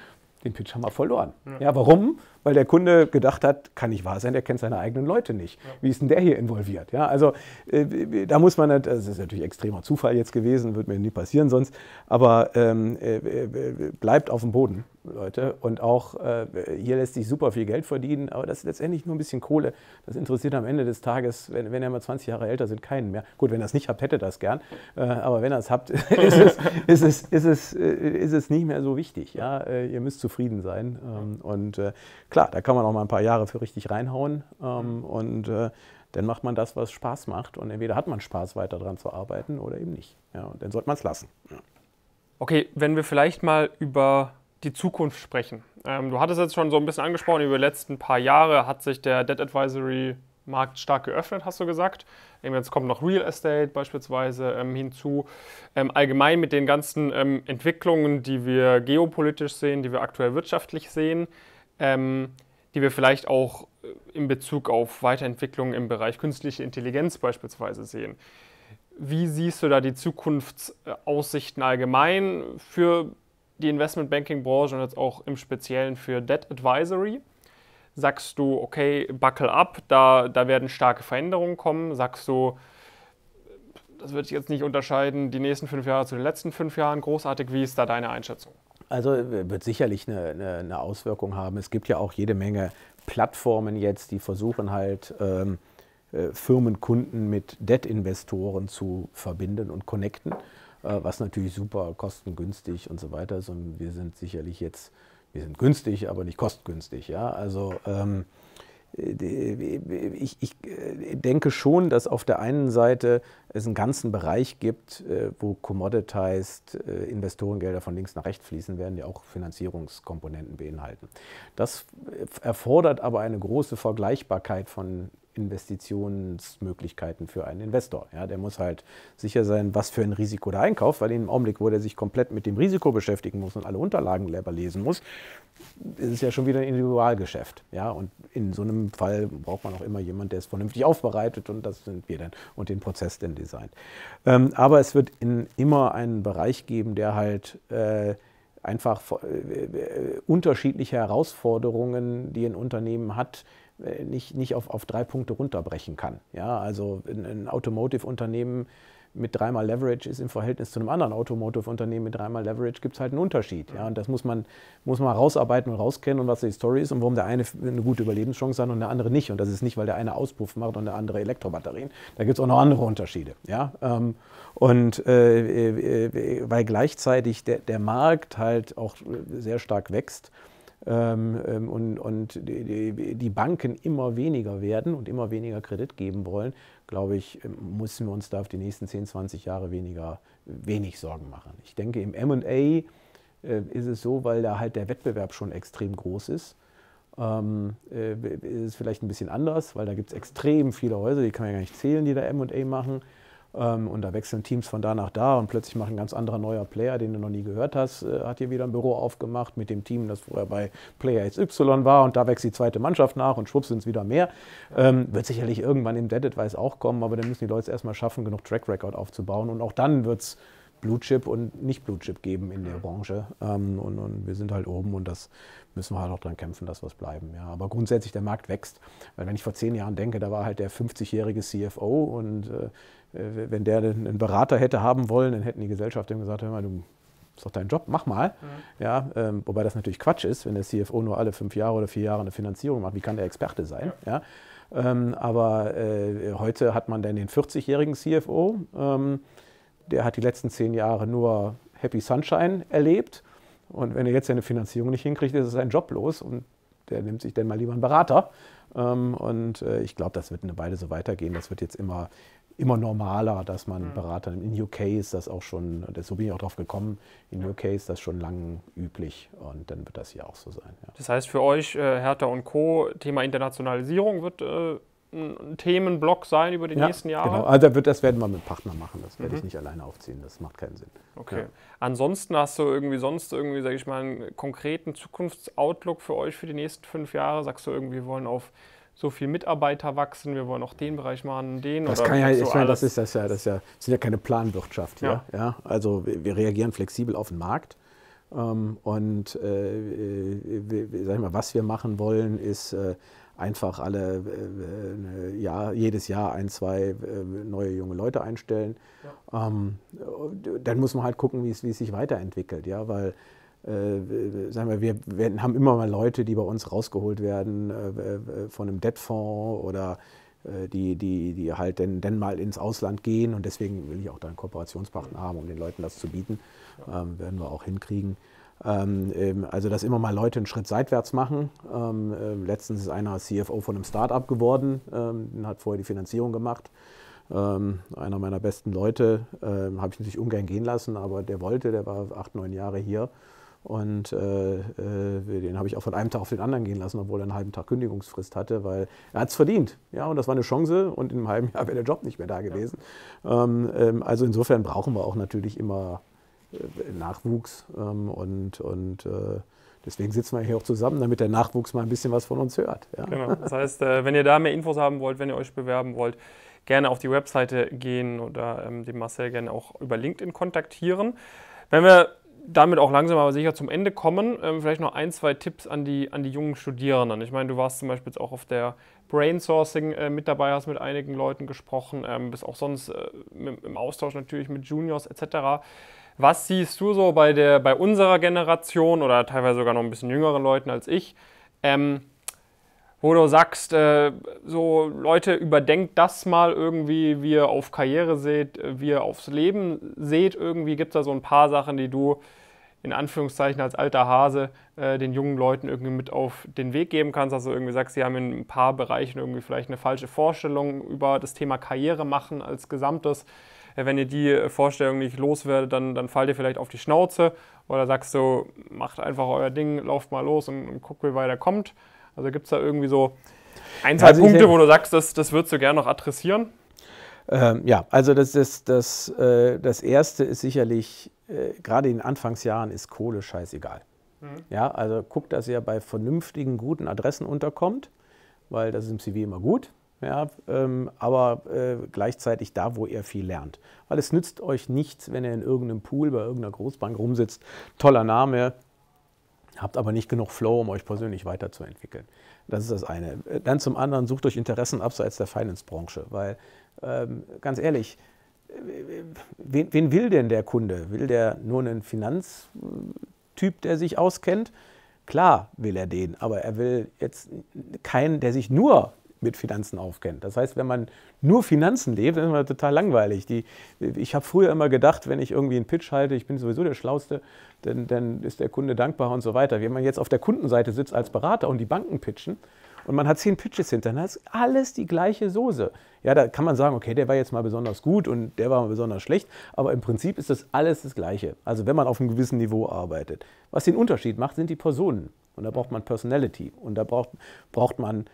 Den Pitch haben wir verloren. Ja. ja. warum? Weil der Kunde gedacht hat, kann nicht wahr sein, der kennt seine eigenen Leute nicht. Ja. Wie ist denn der hier involviert? Ja, also äh, da muss man, das ist natürlich extremer Zufall jetzt gewesen, wird mir nie passieren sonst, aber ähm, äh, äh bleibt auf dem Boden. Leute. Und auch äh, hier lässt sich super viel Geld verdienen, aber das ist letztendlich nur ein bisschen Kohle. Das interessiert am Ende des Tages, wenn, wenn ihr mal 20 Jahre älter sind, keinen mehr. Gut, wenn ihr das nicht habt, hättet ihr das gern. Äh, aber wenn ihr es habt, ist es, ist, es, ist, es, äh, ist es nicht mehr so wichtig. Ja? Äh, ihr müsst zufrieden sein. Ähm, und äh, klar, da kann man auch mal ein paar Jahre für richtig reinhauen. Ähm, und äh, dann macht man das, was Spaß macht. Und entweder hat man Spaß, weiter daran zu arbeiten oder eben nicht. Ja, und dann sollte man es lassen. Ja. Okay, wenn wir vielleicht mal über die Zukunft sprechen. Ähm, du hattest jetzt schon so ein bisschen angesprochen, über die letzten paar Jahre hat sich der Debt Advisory Markt stark geöffnet, hast du gesagt. Ähm, jetzt kommt noch Real Estate beispielsweise ähm, hinzu. Ähm, allgemein mit den ganzen ähm, Entwicklungen, die wir geopolitisch sehen, die wir aktuell wirtschaftlich sehen, ähm, die wir vielleicht auch äh, in Bezug auf Weiterentwicklungen im Bereich künstliche Intelligenz beispielsweise sehen. Wie siehst du da die Zukunftsaussichten allgemein für die Investmentbanking-Branche und jetzt auch im Speziellen für Debt Advisory? Sagst du, okay, buckle up, da, da werden starke Veränderungen kommen? Sagst du, das wird sich jetzt nicht unterscheiden, die nächsten fünf Jahre zu den letzten fünf Jahren großartig? Wie ist da deine Einschätzung? Also wird sicherlich eine, eine, eine Auswirkung haben. Es gibt ja auch jede Menge Plattformen jetzt, die versuchen halt, ähm, äh, Firmenkunden mit Debt-Investoren zu verbinden und connecten, was natürlich super kostengünstig und so weiter ist. Und wir sind sicherlich jetzt, wir sind günstig, aber nicht kostengünstig. Ja? Also ähm, ich, ich, äh, denke schon, dass auf der einen Seite es einen ganzen Bereich gibt, äh, wo commoditized äh, Investorengelder von links nach rechts fließen werden, die auch Finanzierungskomponenten beinhalten. Das erfordert aber eine große Vergleichbarkeit von Investitionsmöglichkeiten für einen Investor. Ja, der muss halt sicher sein, was für ein Risiko der einkauft, weil im Augenblick, wo der sich komplett mit dem Risiko beschäftigen muss und alle Unterlagen selber lesen muss, ist es ja schon wieder ein Individualgeschäft. Ja, und in so einem Fall braucht man auch immer jemanden, der es vernünftig aufbereitet und das sind wir dann und den Prozess dann designt. Ähm, aber es wird in, immer einen Bereich geben, der halt äh, einfach äh, äh, unterschiedliche Herausforderungen, die ein Unternehmen hat, äh, nicht, nicht auf, auf drei Punkte runterbrechen kann. Ja, also ein, ein Automotive-Unternehmen mit dreimal Leverage ist im Verhältnis zu einem anderen Automotive-Unternehmen mit dreimal Leverage gibt es halt einen Unterschied. Ja, und das muss man, muss man rausarbeiten und rauskennen und was die Story ist und warum der eine eine gute Überlebenschance hat und der andere nicht. Und das ist nicht, weil der eine Auspuff macht und der andere Elektrobatterien. Da gibt es auch noch andere Unterschiede. Ja, ähm, und äh, äh, äh, weil gleichzeitig der, der Markt halt auch sehr stark wächst ähm, ähm, und, und die, die, Banken immer weniger werden und immer weniger Kredit geben wollen, glaube ich, müssen wir uns da auf die nächsten 10, 20 Jahre weniger, wenig Sorgen machen. Ich denke, im MA äh, ist es so, weil da halt der Wettbewerb schon extrem groß ist. Ähm, äh, ist es vielleicht ein bisschen anders, weil da gibt es extrem viele Häuser, die kann man ja gar nicht zählen, die da MA machen. Ähm, und da wechseln Teams von da nach da und plötzlich macht ein ganz anderer neuer Player, den du noch nie gehört hast, äh, hat hier wieder ein Büro aufgemacht mit dem Team, das vorher bei Player XY war und da wächst die zweite Mannschaft nach und schwupps sind es wieder mehr. Ähm, wird sicherlich irgendwann im Dead Advice auch kommen, aber dann müssen die Leute erstmal schaffen, genug Track Record aufzubauen und auch dann wird es Blue Chip und nicht Blue Chip geben in der Branche. Ähm, und, und, wir sind halt oben und das müssen wir halt auch dran kämpfen, dass wir es bleiben. Ja. Aber grundsätzlich der Markt wächst. Weil wenn ich vor zehn Jahren denke, da war halt der 50-jährige CFO und äh, wenn der einen Berater hätte haben wollen, dann hätten die Gesellschaften gesagt, hör mal, du ist doch dein Job, mach mal. Mhm. Ja, ähm, wobei das natürlich Quatsch ist, wenn der CFO nur alle fünf Jahre oder vier Jahre eine Finanzierung macht. Wie kann der Experte sein? Ja. ja? Ähm, aber äh, heute hat man dann den 40-jährigen CFO, ähm, der hat die letzten zehn Jahre nur Happy Sunshine erlebt. Und wenn er jetzt seine Finanzierung nicht hinkriegt, ist es sein Job los und der nimmt sich dann mal lieber einen Berater. Ähm, und äh, ich glaube, das wird eine Weile so weitergehen. Das wird jetzt immer immer normaler, dass man mhm. Berater In UK ist das auch schon, so bin ich auch drauf gekommen, in UK ist das schon lang üblich und dann wird das hier auch so sein. Ja. Das heißt für euch, äh, Hertha und Co., Thema Internationalisierung wird äh, ein Themenblock sein über die ja, nächsten Jahre? Genau, also das werden wir mit Partnern machen, das werde mhm. ich nicht alleine aufziehen, das macht keinen Sinn. Okay. Ja. Ansonsten hast du irgendwie sonst irgendwie, sage ich mal, einen konkreten Zukunftsoutlook für euch für die nächsten fünf Jahre? Sagst du irgendwie, wir wollen auf so viel Mitarbeiter wachsen, wir wollen auch den Bereich machen, den das kann ja, ich meine, das ist das ja, das ist ja, das sind ja keine Planwirtschaft hier. Ja. ja. Also wir, wir, reagieren flexibel auf den Markt. Ähm, und äh, äh, sag ich mal, was wir machen wollen, ist äh, einfach alle äh, Jahr, jedes Jahr ein, zwei äh, neue junge Leute einstellen. Ja. Ähm, dann muss man halt gucken, wie es, sich weiterentwickelt, ja, weil äh, sagen wir, wir, wir, haben immer mal Leute, die bei uns rausgeholt werden äh, äh von einem Debtfonds oder äh, die, die, die halt dann, dann mal ins Ausland gehen und deswegen will ich auch da einen Kooperationspartner haben, um den Leuten das zu bieten. Ähm, werden wir auch hinkriegen. Ähm, ähm also, dass immer mal Leute einen Schritt seitwärts machen. Ähm, äh, letztens ist einer CFO von einem Startup geworden, hat vorher die Finanzierung gemacht. Einer meiner besten Leute habe ich natürlich ungern gehen lassen, aber der wollte, der war acht, neun Jahre hier und äh, äh, den habe ich auch von einem Tag auf den anderen gehen lassen, obwohl er einen halben Tag Kündigungsfrist hatte, weil er hat es verdient. Ja, und das war eine Chance und in einem halben Jahr wäre der Job nicht mehr da gewesen. Ja. Ähm, ähm, also insofern brauchen wir auch natürlich immer Nachwuchs ähm, und, und äh, deswegen sitzen wir hier auch zusammen, damit der Nachwuchs mal ein bisschen was von uns hört. Ja. Genau. Das heißt, äh, wenn ihr da mehr Infos haben wollt, wenn ihr euch bewerben wollt, gerne auf die Webseite gehen oder ähm, den Marcel gerne auch über LinkedIn kontaktieren. Wenn wir damit auch langsam aber sicher zum Ende kommen. Ähm, vielleicht noch ein, zwei Tipps an die, an die jungen Studierenden. Ich meine, du warst zum Beispiel jetzt auch auf der Brainsourcing äh, mit dabei, hast mit einigen Leuten gesprochen, ähm, bist auch sonst äh, im Austausch natürlich mit Juniors etc. Was siehst du so bei, der, bei unserer Generation oder teilweise sogar noch ein bisschen jüngeren Leuten als ich? Ähm, wo du sagst, äh, so Leute, überdenkt das mal irgendwie, wie ihr auf Karriere seht, wie ihr aufs Leben seht irgendwie. Gibt es da so ein paar Sachen, die du in Anführungszeichen als alter Hase äh, den jungen Leuten irgendwie mit auf den Weg geben kannst? Also irgendwie sagst, sie haben in ein paar Bereichen irgendwie vielleicht eine falsche Vorstellung über das Thema Karriere machen als Gesamtes. Äh, wenn ihr die Vorstellung nicht loswerdet, dann, dann fallt ihr vielleicht auf die Schnauze oder sagst du, macht einfach euer Ding, lauft mal los und, und guckt, wie weiter kommt. Also gibt es da irgendwie so ein, zwei also Punkte, wo du sagst, das, das würdest du gerne noch adressieren? Ähm, ja, also das, ist, das, äh, das Erste ist sicherlich, äh, gerade in Anfangsjahren ist Kohle scheißegal. Mhm. Ja, also guckt, dass ihr bei vernünftigen, guten Adressen unterkommt, weil das ist im CV immer gut. Ja, ähm, aber äh, gleichzeitig da, wo ihr viel lernt. Weil es nützt euch nichts, wenn ihr in irgendeinem Pool bei irgendeiner Großbank rumsitzt. Toller Name, habt aber nicht genug Flow, um euch persönlich weiterzuentwickeln. Das ist das eine. Dann zum anderen sucht euch Interessen abseits der Finance-Branche, weil ähm, ganz ehrlich, wen, wen, will denn der Kunde? Will der nur einen Finanztyp, der sich auskennt? Klar will er den, aber er will jetzt keinen, der sich nur mit Finanzen aufkennt. Das heißt, wenn man nur Finanzen lebt, dann ist man total langweilig. Die, ich habe früher immer gedacht, wenn ich irgendwie einen Pitch halte, ich bin sowieso der Schlauste, dann, dann ist der Kunde dankbar und so weiter. Wenn man jetzt auf der Kundenseite sitzt als Berater und die Banken pitchen und man hat zehn Pitches hinter, dann ist alles die gleiche Soße. Ja, da kann man sagen, okay, der war jetzt mal besonders gut und der war mal besonders schlecht, aber im Prinzip ist das alles das Gleiche. Also wenn man auf einem gewissen Niveau arbeitet. Was den Unterschied macht, sind die Personen. Und da braucht man Personality und da braucht, braucht man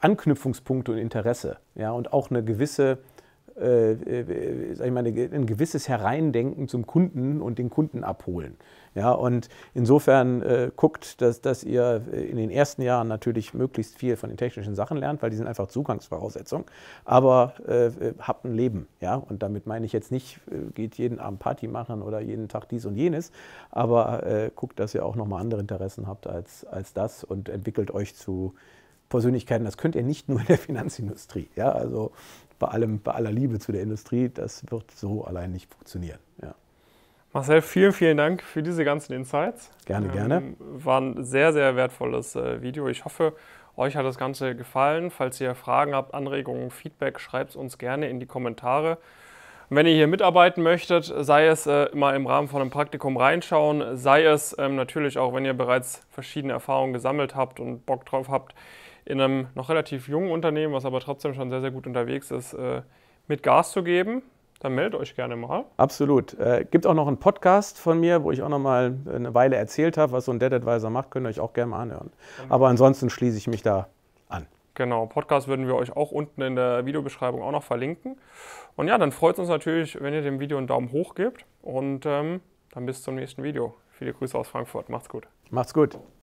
Anknüpfungspunkte und Interesse. Ja, und auch eine gewisse, äh, äh, ich mal, ein gewisses Hereindenken zum Kunden und den Kunden abholen. Ja, und insofern äh, guckt, dass, dass ihr in den ersten Jahren natürlich möglichst viel von den technischen Sachen lernt, weil die sind einfach Zugangsvoraussetzung. Aber äh, habt ein Leben. Ja? Und damit meine ich jetzt nicht, äh, geht jeden Abend Party machen oder jeden Tag dies und jenes. Aber äh, guckt, dass ihr auch nochmal andere Interessen habt als, als das und entwickelt euch zu Persönlichkeiten. Das könnt ihr nicht nur in der Finanzindustrie. Ja, also bei, allem, bei aller Liebe zu der Industrie, das wird so allein nicht funktionieren. Ja. Marcel, vielen, vielen Dank für diese ganzen Insights. Gerne, ähm, gerne. War ein sehr, sehr wertvolles äh, Video. Ich hoffe, euch hat das Ganze gefallen. Falls ihr Fragen habt, Anregungen, Feedback, schreibt es uns gerne in die Kommentare. Und wenn ihr hier mitarbeiten möchtet, sei es äh, mal im Rahmen von einem Praktikum reinschauen, sei es ähm, natürlich auch, wenn ihr bereits verschiedene Erfahrungen gesammelt habt und Bock drauf habt, in einem noch relativ jungen Unternehmen, was aber trotzdem schon sehr, sehr gut unterwegs ist, äh, mit Gas zu geben, dann meldet euch gerne mal. Absolut. Äh, gibt auch noch einen Podcast von mir, wo ich auch noch mal eine Weile erzählt habe, was so ein Dead Advisor macht. Könnt ihr euch auch gerne mal anhören. Genau. Aber ansonsten schließe ich mich da an. Genau, Podcast würden wir euch auch unten in der Videobeschreibung auch noch verlinken. Und ja, dann freut es uns natürlich, wenn ihr dem Video einen Daumen hoch gebt. Und ähm, dann bis zum nächsten Video. Viele Grüße aus Frankfurt. Macht's gut. Macht's gut.